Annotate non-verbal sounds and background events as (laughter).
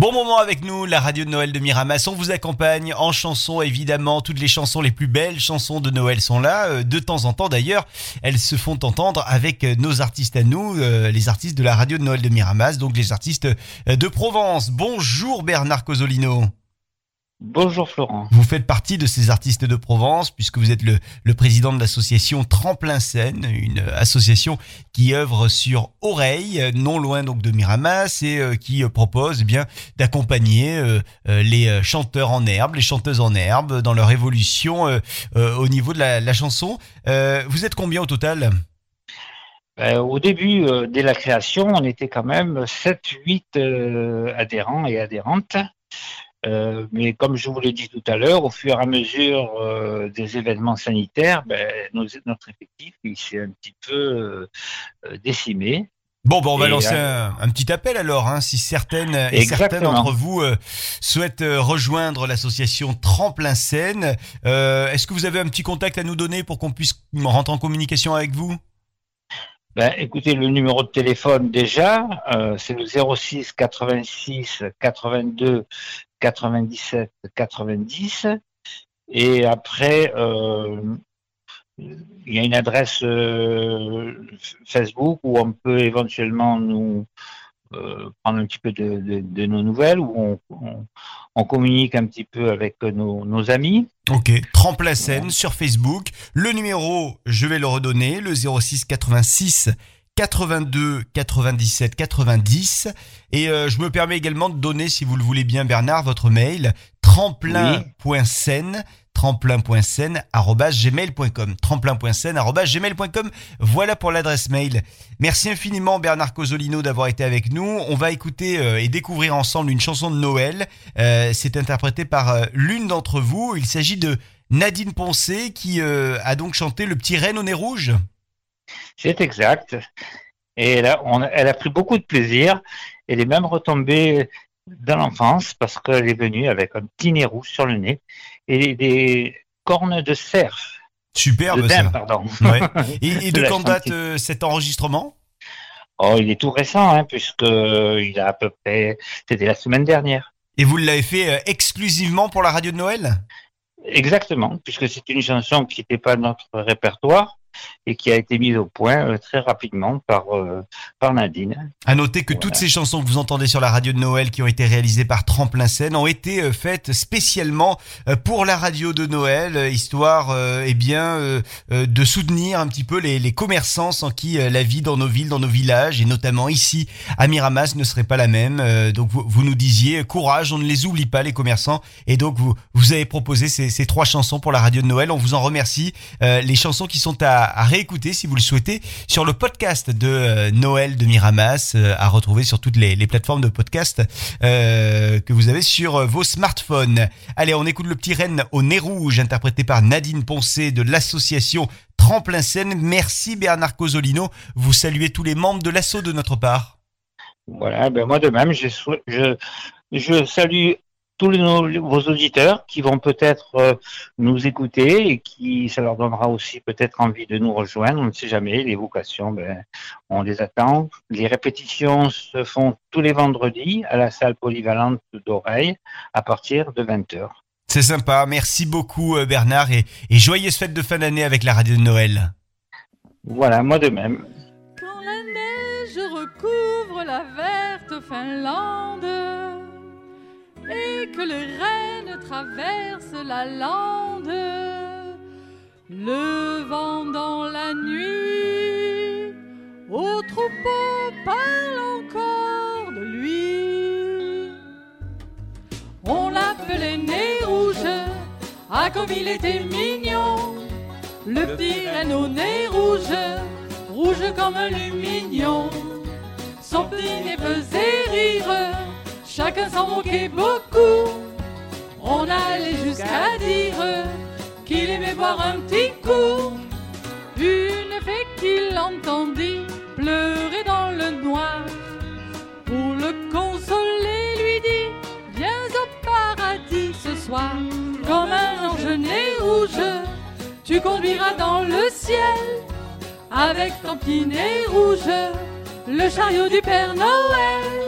Bon moment avec nous, la radio de Noël de Miramas. On vous accompagne en chansons, évidemment. Toutes les chansons, les plus belles chansons de Noël sont là. Euh, De temps en temps, d'ailleurs, elles se font entendre avec euh, nos artistes à nous, euh, les artistes de la radio de Noël de Miramas, donc les artistes de Provence. Bonjour Bernard Cosolino. Bonjour Florent. Vous faites partie de ces artistes de Provence puisque vous êtes le, le président de l'association Tremplin Scène, une association qui œuvre sur Oreille, non loin donc de Miramas et euh, qui euh, propose eh bien d'accompagner euh, euh, les euh, chanteurs en herbe, les chanteuses en herbe dans leur évolution euh, euh, au niveau de la, la chanson. Euh, vous êtes combien au total? Ben, au début, euh, dès la création, on était quand même 7-8 euh, adhérents et adhérentes. Euh, mais comme je vous l'ai dit tout à l'heure, au fur et à mesure euh, des événements sanitaires, ben, nos- notre effectif il s'est un petit peu euh, décimé. Bon, ben on va Et, lancer un, un petit appel alors, hein, si certaines et certains d'entre vous souhaitent rejoindre l'association Tremplin. Euh, Est-ce que vous avez un petit contact à nous donner pour qu'on puisse rentrer en communication avec vous? Ben, écoutez, le numéro de téléphone déjà, euh, c'est le 06 86 82 97 90. Et après, euh, il y a une adresse euh, Facebook où on peut éventuellement nous euh, prendre un petit peu de, de- de nos nouvelles, où on, on- on communique un petit peu avec nos, nos amis. Ok, Tremplin Scène sur Facebook. Le numéro, je vais le redonner, le 06 86 82 97 90. Et euh, je me permets également de donner, si vous le voulez bien, Bernard, votre mail tremplin.scène tremplin.scène arobase gmail.com tremplin.scène arobase gmail.com voilà pour l'adresse mail. Merci infiniment Bernard Cosolino d'avoir été avec nous. On va écouter euh, et découvrir ensemble une chanson de Noël. Euh, c'est interprété par euh, l'une d'entre vous. Il s'agit de Nadine Poncé qui a donc chanté Le petit renne au nez rouge. C'est exact. Et elle a, on elle a pris beaucoup de plaisir. Elle est même retombée dans l'enfance parce qu'elle est venue avec un petit nez rouge sur le nez et des cornes de cerf. superbe de ça pardon. (laughs) Ouais. et, et (laughs) de quand date euh, cet enregistrement? Oh, il est tout récent, hein, puisque il a à peu près, c'était la semaine dernière. et vous l'avez fait euh, exclusivement pour la radio de Noël? Exactement, puisque c'est une chanson qui n'était pas dans notre répertoire et qui a été mise au point euh, très rapidement par, euh, par Nadine. À noter que Voilà. toutes ces chansons que vous entendez sur la radio de Noël qui ont été réalisées par Tremplin Scène ont été euh, faites spécialement pour la radio de Noël, histoire eh bien de soutenir un petit peu les, les commerçants sans qui la vie dans nos villes, dans nos villages et notamment ici à Miramas ne serait pas la même. Donc vous, vous nous disiez courage, on ne les oublie pas les commerçants et donc vous vous avez proposé ces, ces trois chansons pour la radio de Noël. On vous en remercie. Les chansons qui sont à, à réécouter si vous le souhaitez sur le podcast de euh, Noël de Miramas euh, à retrouver sur toutes les, plateformes de podcast euh, que vous avez sur vos smartphones. Allez, on écoute le petit renne au nez rouge interprété par Nadine Poncé de l'association Tremplin Scène. Merci Bernard Cosolino. Vous saluez tous les membres de l'assaut de notre part. Voilà, ben moi de même, je, je, je salue tous nos- vos auditeurs qui vont peut-être euh, nous écouter et qui ça leur donnera aussi peut-être envie de nous rejoindre. On ne sait jamais. Les vocations, ben, on les attend. Les répétitions se font tous les vendredis à la salle polyvalente d'Oreille à partir de 20h. C'est sympa. Merci beaucoup euh, Bernard et, et joyeuse fête de fin d'année avec la radio de Noël. Voilà, moi de même. Quand la neige recouvre la verte Finlande et que les rennes traversent la lande, le vent dans la nuit au troupeau parle encore de lui. On l'appelait nez rouge, ah comme il était mignon, le petit renne au nez rouge, rouge comme un lumignon. Son petit nez faisait rire, chacun s'en moquait beaucoup. On allait jusqu'à dire qu'il aimait boire un petit coup. Une fée qu'il entendit pleurer dans le noir, pour le consoler lui dit Viens au paradis ce soir, comme un ange nez rouge, tu conduiras dans le ciel avec ton petit nez rouge le chariot du Père Noël.